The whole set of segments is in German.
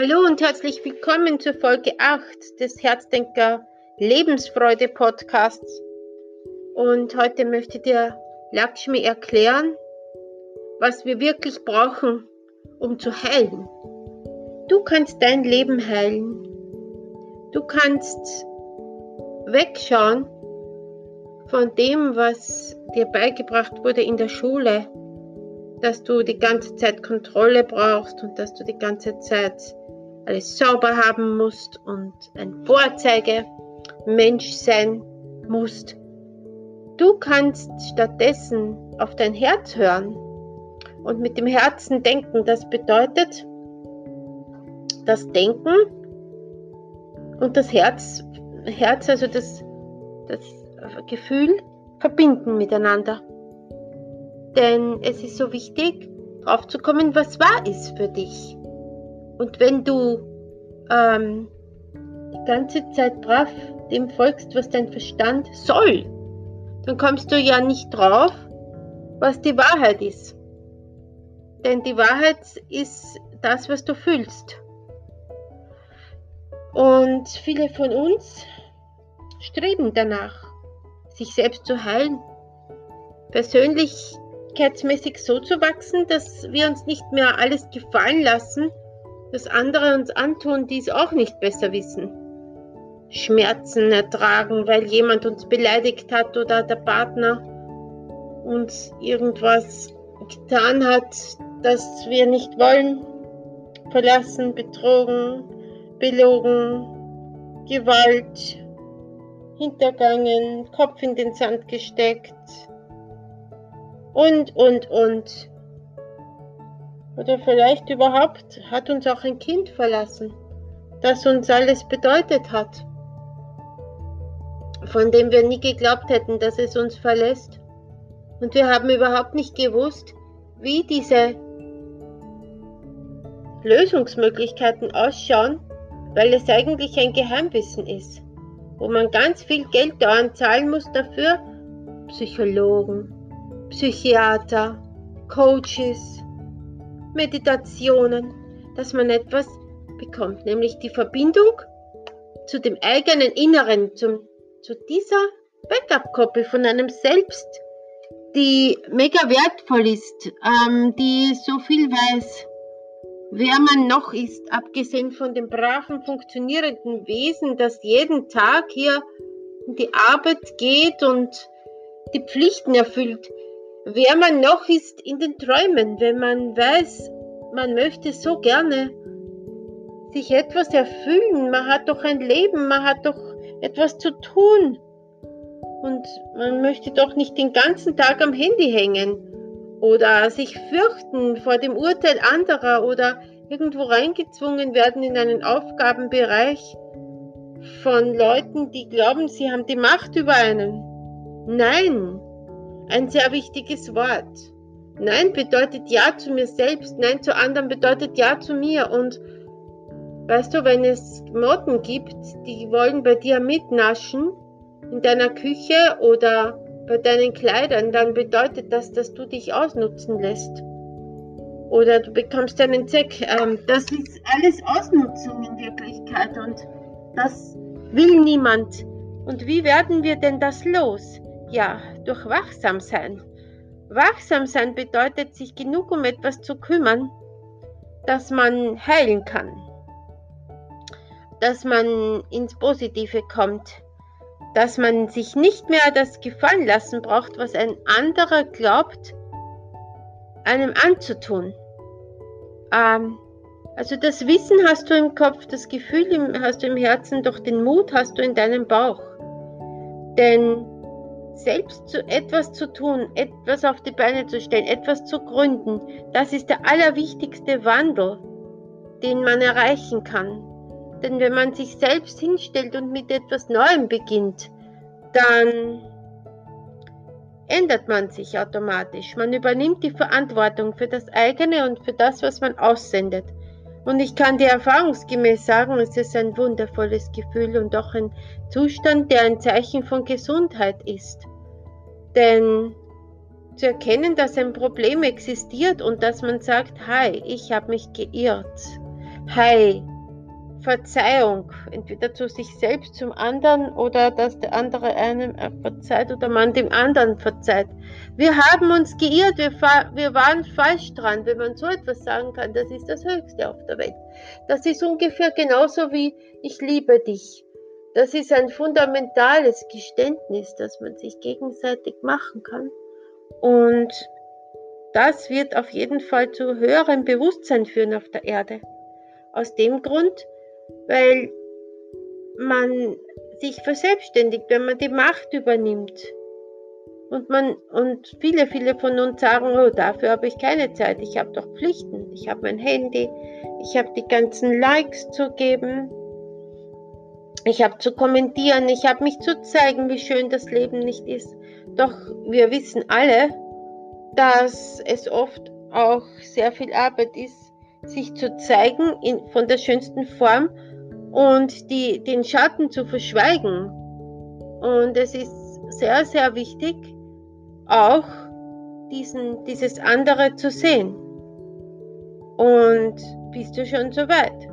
Hallo und herzlich willkommen zur Folge 8 des Herzdenker Lebensfreude Podcasts. Und heute möchte dir Lakshmi erklären, was wir wirklich brauchen, um zu heilen. Du kannst dein Leben heilen. Du kannst wegschauen von dem, was dir beigebracht wurde in der Schule, dass du die ganze Zeit Kontrolle brauchst und dass du die ganze Zeit alles sauber haben musst und ein Vorzeigemensch sein musst. Du kannst stattdessen auf dein Herz hören und mit dem Herzen denken. Das bedeutet, das Denken und das Herz, Herz also das, das Gefühl verbinden miteinander. Denn es ist so wichtig, drauf zu kommen, was wahr ist für dich. Und wenn du ähm, die ganze Zeit brav dem folgst, was dein Verstand soll, dann kommst du ja nicht drauf, was die Wahrheit ist. Denn die Wahrheit ist das, was du fühlst. Und viele von uns streben danach, sich selbst zu heilen, persönlichkeitsmäßig so zu wachsen, dass wir uns nicht mehr alles gefallen lassen, dass andere uns antun, die es auch nicht besser wissen. Schmerzen ertragen, weil jemand uns beleidigt hat oder der Partner uns irgendwas getan hat, das wir nicht wollen. Verlassen, betrogen, belogen, Gewalt, hintergangen, Kopf in den Sand gesteckt und, und, und. Oder vielleicht überhaupt hat uns auch ein Kind verlassen, das uns alles bedeutet hat, von dem wir nie geglaubt hätten, dass es uns verlässt. Und wir haben überhaupt nicht gewusst, wie diese Lösungsmöglichkeiten ausschauen, weil es eigentlich ein Geheimwissen ist, wo man ganz viel Geld dauernd zahlen muss dafür. Psychologen, Psychiater, Coaches, Meditationen, dass man etwas bekommt, nämlich die Verbindung zu dem eigenen Inneren, zum, zu dieser Backup-Koppel von einem Selbst, die mega wertvoll ist, ähm, die so viel weiß, wer man noch ist, abgesehen von dem braven, funktionierenden Wesen, das jeden Tag hier in die Arbeit geht und die Pflichten erfüllt, wer man noch ist in den Träumen, wenn man weiß, man möchte so gerne sich etwas erfüllen, man hat doch ein Leben, man hat doch etwas zu tun. Und man möchte doch nicht den ganzen Tag am Handy hängen oder sich fürchten vor dem Urteil anderer oder irgendwo reingezwungen werden in einen Aufgabenbereich von Leuten, die glauben, sie haben die Macht über einen. Nein, ein sehr wichtiges Wort. Nein bedeutet Ja zu mir selbst, Nein zu anderen bedeutet Ja zu mir. Und weißt du, wenn es Motten gibt, die wollen bei dir mitnaschen in deiner Küche oder bei deinen Kleidern, dann bedeutet das, dass du dich ausnutzen lässt. Oder du bekommst einen Zeck. Ähm, das ist alles Ausnutzung in Wirklichkeit und das will niemand. Und wie werden wir denn das los? Ja, durch Wachsamsein. Wachsam sein bedeutet, sich genug um etwas zu kümmern, dass man heilen kann, dass man ins Positive kommt, dass man sich nicht mehr das gefallen lassen braucht, was ein anderer glaubt, einem anzutun. Ähm, also das Wissen hast du im Kopf, das Gefühl hast du im Herzen, doch den Mut hast du in deinem Bauch. Denn selbst zu etwas zu tun, etwas auf die Beine zu stellen, etwas zu gründen, das ist der allerwichtigste Wandel, den man erreichen kann. Denn wenn man sich selbst hinstellt und mit etwas Neuem beginnt, dann ändert man sich automatisch. Man übernimmt die Verantwortung für das eigene und für das, was man aussendet. Und ich kann dir erfahrungsgemäß sagen, es ist ein wundervolles Gefühl und auch ein Zustand, der ein Zeichen von Gesundheit ist. Denn zu erkennen, dass ein Problem existiert und dass man sagt, hi, ich habe mich geirrt. Heil, Verzeihung, entweder zu sich selbst, zum anderen oder dass der andere einem verzeiht oder man dem anderen verzeiht. Wir haben uns geirrt, wir, wir waren falsch dran, wenn man so etwas sagen kann, das ist das Höchste auf der Welt. Das ist ungefähr genauso wie ich liebe dich. Das ist ein fundamentales Geständnis, das man sich gegenseitig machen kann. Und das wird auf jeden Fall zu höherem Bewusstsein führen auf der Erde. Aus dem Grund, weil man sich verselbstständigt, wenn man die Macht übernimmt. Und, man, und viele, viele von uns sagen, oh, dafür habe ich keine Zeit, ich habe doch Pflichten, ich habe mein Handy, ich habe die ganzen Likes zu geben, ich habe zu kommentieren, ich habe mich zu zeigen, wie schön das Leben nicht ist. Doch wir wissen alle, dass es oft auch sehr viel Arbeit ist, sich zu zeigen in, von der schönsten Form und die, den Schatten zu verschweigen. Und es ist sehr, sehr wichtig, auch diesen, dieses andere zu sehen. Und bist du schon so weit,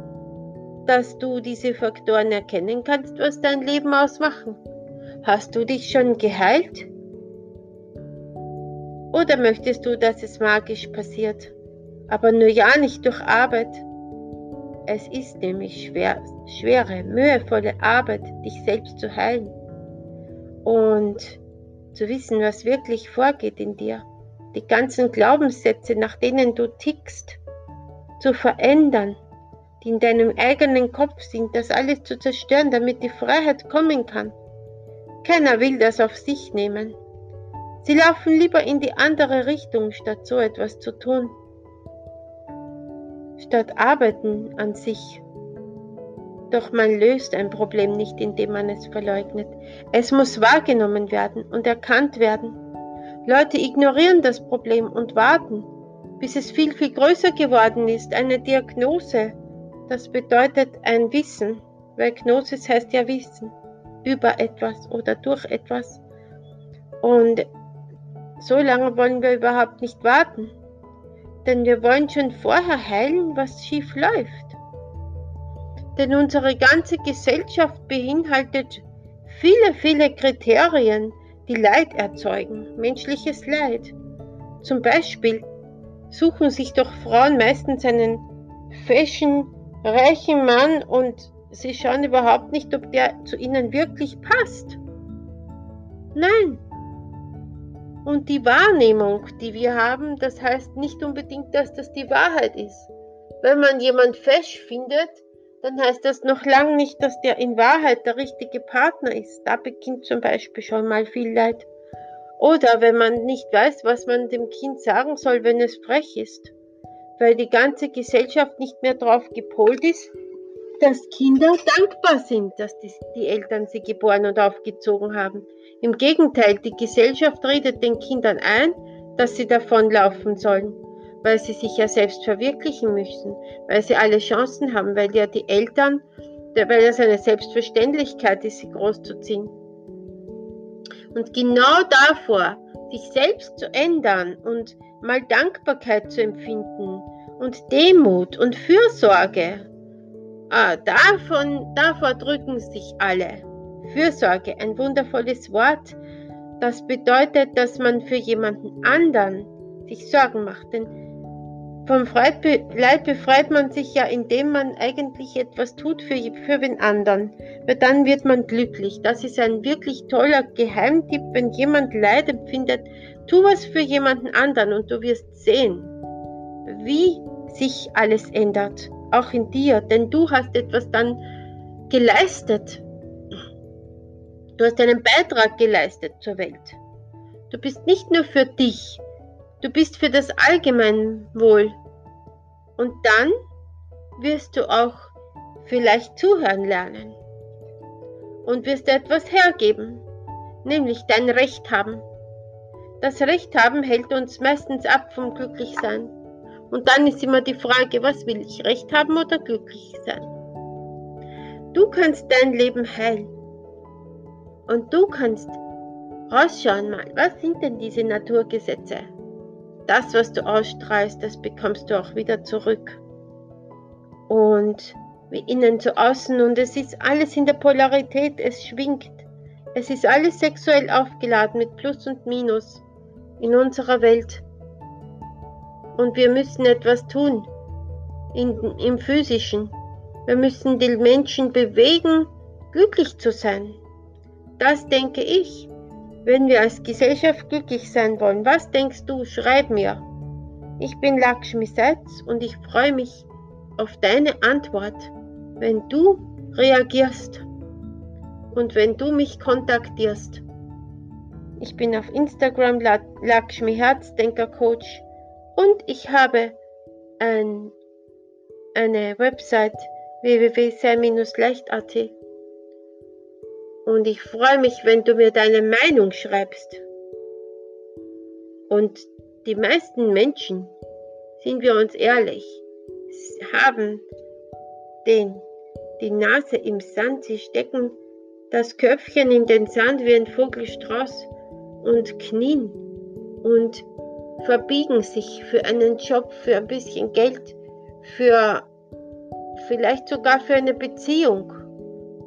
dass du diese Faktoren erkennen kannst, was dein Leben ausmachen? Hast du dich schon geheilt? Oder möchtest du, dass es magisch passiert? Aber nur ja nicht durch Arbeit. Es ist nämlich schwer, schwere, mühevolle Arbeit, dich selbst zu heilen und zu wissen, was wirklich vorgeht in dir. Die ganzen Glaubenssätze, nach denen du tickst, zu verändern, die in deinem eigenen Kopf sind, das alles zu zerstören, damit die Freiheit kommen kann. Keiner will das auf sich nehmen. Sie laufen lieber in die andere Richtung, statt so etwas zu tun statt Arbeiten an sich. Doch man löst ein Problem nicht, indem man es verleugnet. Es muss wahrgenommen werden und erkannt werden. Leute ignorieren das Problem und warten, bis es viel, viel größer geworden ist. Eine Diagnose, das bedeutet ein Wissen, weil Gnosis heißt ja Wissen über etwas oder durch etwas. Und so lange wollen wir überhaupt nicht warten denn wir wollen schon vorher heilen, was schief läuft. Denn unsere ganze Gesellschaft beinhaltet viele, viele Kriterien, die Leid erzeugen, menschliches Leid. Zum Beispiel suchen sich doch Frauen meistens einen fashion, reichen Mann und sie schauen überhaupt nicht, ob der zu ihnen wirklich passt. Nein, und die Wahrnehmung, die wir haben, das heißt nicht unbedingt, dass das die Wahrheit ist. Wenn man jemand fesch findet, dann heißt das noch lange nicht, dass der in Wahrheit der richtige Partner ist. Da beginnt zum Beispiel schon mal viel Leid. Oder wenn man nicht weiß, was man dem Kind sagen soll, wenn es frech ist. Weil die ganze Gesellschaft nicht mehr darauf gepolt ist, dass Kinder dankbar sind, dass die, Eltern sie geboren und aufgezogen haben. Im Gegenteil, die Gesellschaft redet den Kindern ein, dass sie davonlaufen sollen, weil sie sich ja selbst verwirklichen müssen, weil sie alle Chancen haben, weil ja die Eltern, weil es eine Selbstverständlichkeit ist, sie großzuziehen. Und genau davor, sich selbst zu ändern und mal Dankbarkeit zu empfinden und Demut und Fürsorge, ah, davon, davor drücken sich alle. Fürsorge, ein wundervolles Wort, das bedeutet, dass man für jemanden anderen sich Sorgen macht. Denn vom Leid befreit man sich ja, indem man eigentlich etwas tut für, für den anderen. Weil dann wird man glücklich. Das ist ein wirklich toller Geheimtipp. Wenn jemand Leid empfindet, tu was für jemanden anderen und du wirst sehen, wie sich alles ändert. Auch in dir. Denn du hast etwas dann geleistet Du hast einen Beitrag geleistet zur Welt. Du bist nicht nur für dich, du bist für das Allgemeinwohl. Und dann wirst du auch vielleicht zuhören lernen und wirst etwas hergeben, nämlich dein Recht haben. Das Recht haben hält uns meistens ab vom Glücklichsein. Und dann ist immer die Frage, was will ich, Recht haben oder glücklich sein? Du kannst dein Leben heilen. Und du kannst rausschauen mal, was sind denn diese Naturgesetze? Das, was du ausstrahlst, das bekommst du auch wieder zurück. und wie innen zu außen und es ist alles in der Polarität, es schwingt. Es ist alles sexuell aufgeladen mit Plus und Minus in unserer Welt. Und wir müssen etwas tun in, im physischen. Wir müssen die Menschen bewegen, glücklich zu sein. Das denke ich. Wenn wir als Gesellschaft glücklich sein wollen, was denkst du? Schreib mir. Ich bin Lakshmi Setz und ich freue mich auf deine Antwort, wenn du reagierst und wenn du mich kontaktierst. Ich bin auf Instagram Lakshmi Herzdenker Coach und ich habe ein, eine Website www.sehr-leicht.at und ich freue mich, wenn du mir deine Meinung schreibst. Und die meisten Menschen, sind wir uns ehrlich, haben den, die Nase im Sand, sie stecken das Köpfchen in den Sand wie ein Vogelstrauß und knien und verbiegen sich für einen Job, für ein bisschen Geld, für vielleicht sogar für eine Beziehung,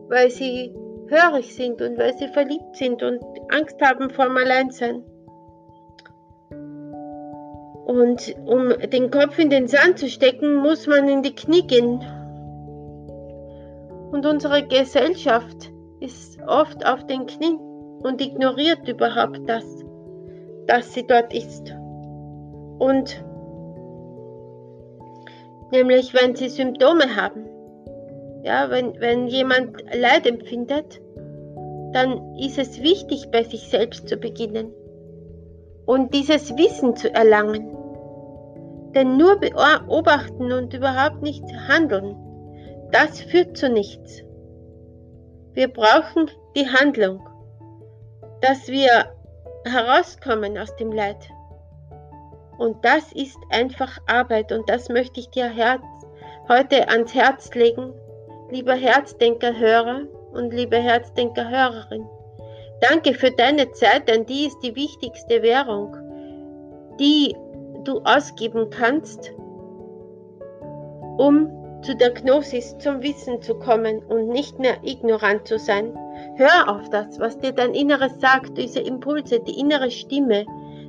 weil sie hörig sind und weil sie verliebt sind und Angst haben vor dem Alleinsein. Und um den Kopf in den Sand zu stecken, muss man in die Knie gehen. Und unsere Gesellschaft ist oft auf den Knien und ignoriert überhaupt das, dass sie dort ist. Und nämlich wenn sie Symptome haben, ja, wenn, wenn jemand Leid empfindet, dann ist es wichtig, bei sich selbst zu beginnen und dieses Wissen zu erlangen. Denn nur beobachten und überhaupt nicht handeln, das führt zu nichts. Wir brauchen die Handlung, dass wir herauskommen aus dem Leid. Und das ist einfach Arbeit und das möchte ich dir Herz, heute ans Herz legen, lieber Herzdenker-Hörer und liebe Herzdenker-Hörerin. Danke für deine Zeit, denn die ist die wichtigste Währung, die du ausgeben kannst, um zu der Gnosis, zum Wissen zu kommen und nicht mehr ignorant zu sein. Hör auf das, was dir dein Inneres sagt, diese Impulse, die innere Stimme.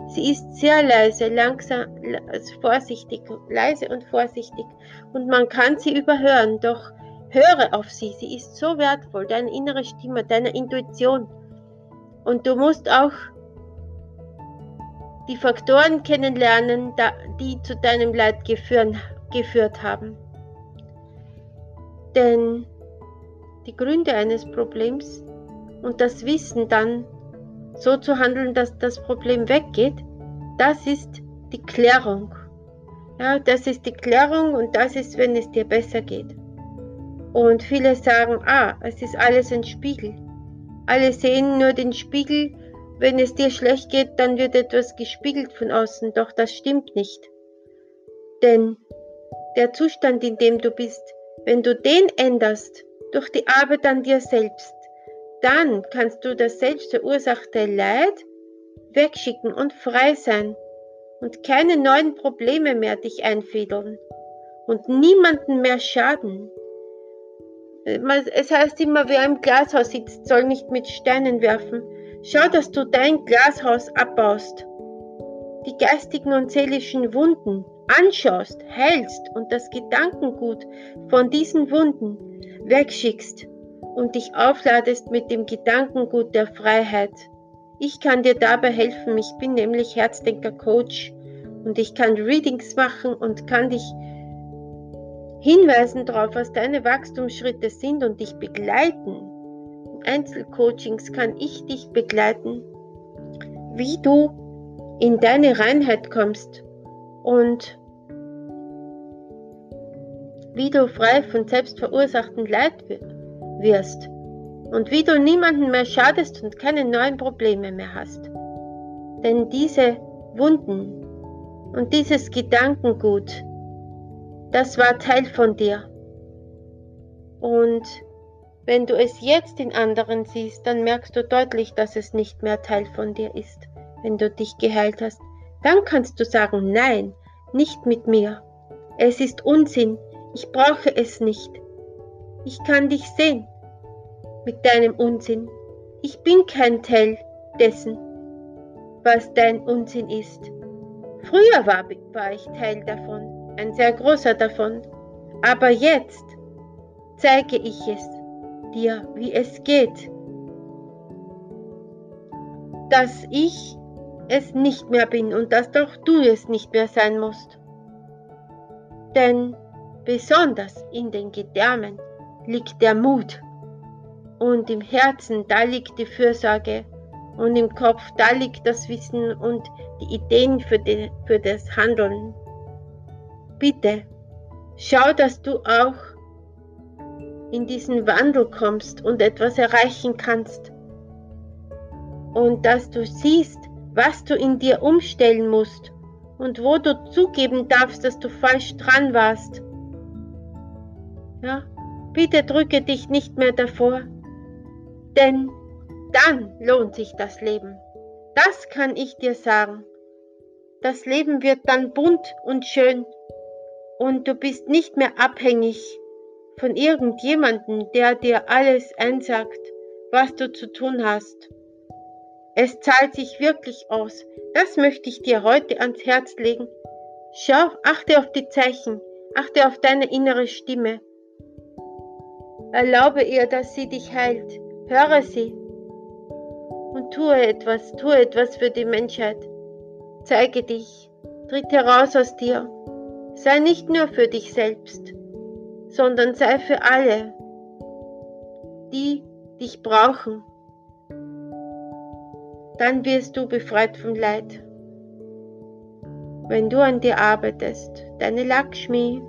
Sie ist sehr leise, langsam, vorsichtig, leise und vorsichtig und man kann sie überhören, doch höre auf sie, sie ist so wertvoll, deine innere Stimme, deine Intuition. Und du musst auch die Faktoren kennenlernen, die zu deinem Leid geführt haben. Denn die Gründe eines Problems und das Wissen dann so zu handeln, dass das Problem weggeht, das ist die Klärung. Ja, das ist die Klärung und das ist, wenn es dir besser geht. Und viele sagen, ah, es ist alles ein Spiegel. Alle sehen nur den Spiegel. Wenn es dir schlecht geht, dann wird etwas gespiegelt von außen. Doch das stimmt nicht. Denn der Zustand, in dem du bist, wenn du den änderst durch die Arbeit an dir selbst, dann kannst du das selbst verursachte Leid wegschicken und frei sein und keine neuen Probleme mehr dich einfädeln und niemanden mehr schaden. Es heißt immer, wer im Glashaus sitzt, soll nicht mit Steinen werfen. Schau, dass du dein Glashaus abbaust. Die geistigen und seelischen Wunden anschaust, heilst und das Gedankengut von diesen Wunden wegschickst und dich aufladest mit dem Gedankengut der Freiheit. Ich kann dir dabei helfen. Ich bin nämlich Herzdenker Coach und ich kann Readings machen und kann dich hinweisen darauf, was deine Wachstumsschritte sind und dich begleiten. In Einzelcoachings kann ich dich begleiten, wie du in deine Reinheit kommst und wie du frei von selbstverursachten Leid wirst und wie du niemanden mehr schadest und keine neuen Probleme mehr hast. Denn diese Wunden und dieses Gedankengut, das war Teil von dir. Und wenn du es jetzt in anderen siehst, dann merkst du deutlich, dass es nicht mehr Teil von dir ist, wenn du dich geheilt hast. Dann kannst du sagen, nein, nicht mit mir. Es ist Unsinn. Ich brauche es nicht. Ich kann dich sehen mit deinem Unsinn. Ich bin kein Teil dessen, was dein Unsinn ist. Früher war, war ich Teil davon, ein sehr großer davon. Aber jetzt zeige ich es dir, wie es geht. Dass ich es nicht mehr bin und dass doch du es nicht mehr sein musst. Denn besonders in den Gedärmen liegt der Mut und im Herzen, da liegt die Fürsorge und im Kopf, da liegt das Wissen und die Ideen für, die, für das Handeln. Bitte, schau, dass du auch in diesen Wandel kommst und etwas erreichen kannst. Und dass du siehst, was du in dir umstellen musst und wo du zugeben darfst, dass du falsch dran warst. Ja, bitte drücke dich nicht mehr davor, denn dann lohnt sich das Leben. Das kann ich dir sagen. Das Leben wird dann bunt und schön und du bist nicht mehr abhängig von irgendjemandem, der dir alles einsagt, was du zu tun hast. Es zahlt sich wirklich aus. Das möchte ich dir heute ans Herz legen. Schau, achte auf die Zeichen, achte auf deine innere Stimme. Erlaube ihr, dass sie dich heilt. Höre sie und tue etwas, tue etwas für die Menschheit. Zeige dich, tritt heraus aus dir. Sei nicht nur für dich selbst, sondern sei für alle, die dich brauchen dann wirst du befreit vom Leid. Wenn du an dir arbeitest, deine Lakshmi.